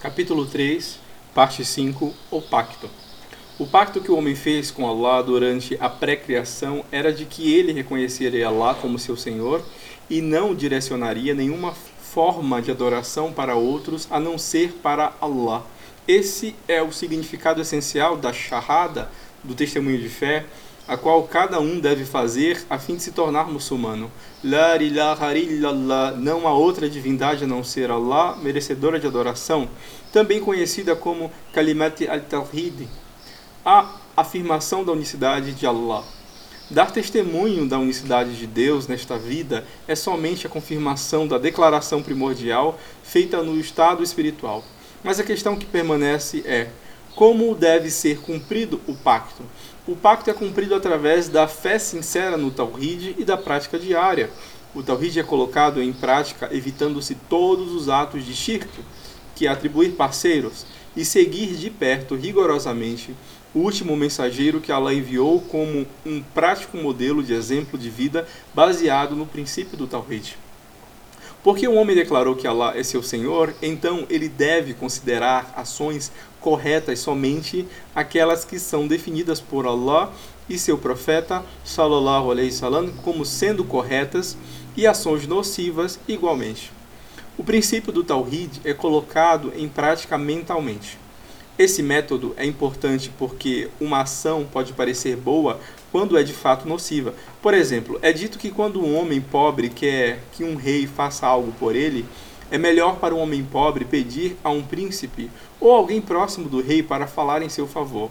Capítulo 3, parte 5 O Pacto. O pacto que o homem fez com Allah durante a pré-criação era de que ele reconheceria Allah como seu Senhor e não direcionaria nenhuma forma de adoração para outros a não ser para Allah. Esse é o significado essencial da Shahada, do testemunho de fé, a qual cada um deve fazer a fim de se tornar muçulmano. La ilaha illallah, não há outra divindade a não ser Allah, merecedora de adoração, também conhecida como Kalimat al-Tawhid, a afirmação da unicidade de Allah. Dar testemunho da unicidade de Deus nesta vida é somente a confirmação da declaração primordial feita no estado espiritual. Mas a questão que permanece é: como deve ser cumprido o pacto? O pacto é cumprido através da fé sincera no Tawhid e da prática diária. O Tawhid é colocado em prática evitando-se todos os atos de shirk, que é atribuir parceiros, e seguir de perto rigorosamente o último mensageiro que Allah enviou como um prático modelo de exemplo de vida baseado no princípio do Tawhid. Porque o homem declarou que Allah é seu Senhor, então ele deve considerar ações corretas somente aquelas que são definidas por Allah e seu profeta, sallallahu alaihi wasallam, como sendo corretas e ações nocivas igualmente. O princípio do Tawhid é colocado em prática mentalmente. Esse método é importante porque uma ação pode parecer boa quando é de fato nociva. Por exemplo, é dito que quando um homem pobre quer que um rei faça algo por ele, é melhor para um homem pobre pedir a um príncipe ou alguém próximo do rei para falar em seu favor.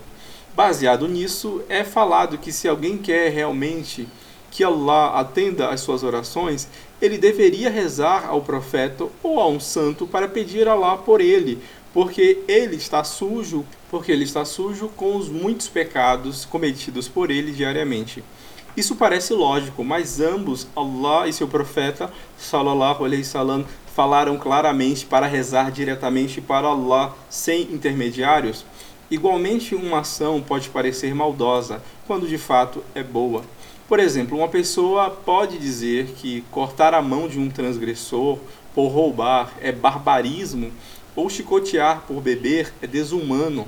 Baseado nisso, é falado que se alguém quer realmente que Allah atenda às suas orações, ele deveria rezar ao profeta ou a um santo para pedir a Allah por ele, porque ele está sujo, porque ele está sujo com os muitos pecados cometidos por ele diariamente. Isso parece lógico, mas ambos, Allah e seu profeta, sallallahu alaihi wasallam, falaram claramente para rezar diretamente para Allah sem intermediários. Igualmente, uma ação pode parecer maldosa, quando de fato é boa. Por exemplo, uma pessoa pode dizer que cortar a mão de um transgressor por roubar é barbarismo ou chicotear por beber é desumano.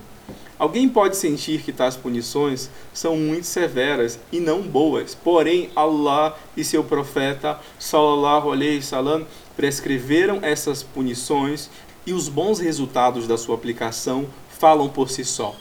Alguém pode sentir que tais punições são muito severas e não boas, porém Allah e seu profeta sallallahu alaihi wasallam prescreveram essas punições e os bons resultados da sua aplicação falam por si só.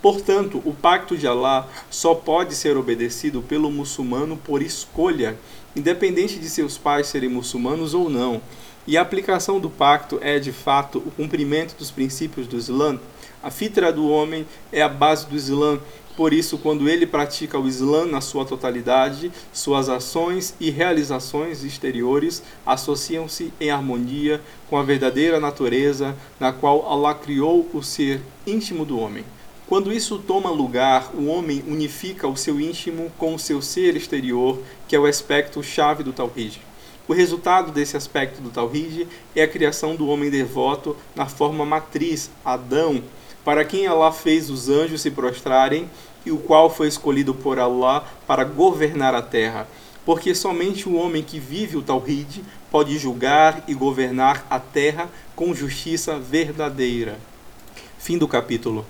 Portanto, o pacto de Allah só pode ser obedecido pelo muçulmano por escolha, independente de seus pais serem muçulmanos ou não. E a aplicação do pacto é, de fato, o cumprimento dos princípios do Islã. A fitra do homem é a base do Islã. Por isso, quando ele pratica o Islã na sua totalidade, suas ações e realizações exteriores associam-se em harmonia com a verdadeira natureza na qual Allah criou o ser íntimo do homem. Quando isso toma lugar, o homem unifica o seu íntimo com o seu ser exterior, que é o aspecto chave do Tawhid. O resultado desse aspecto do Tawhid é a criação do homem devoto na forma matriz, Adão, para quem Allah fez os anjos se prostrarem e o qual foi escolhido por Allah para governar a terra. Porque somente o homem que vive o Tawhid pode julgar e governar a terra com justiça verdadeira. Fim do capítulo.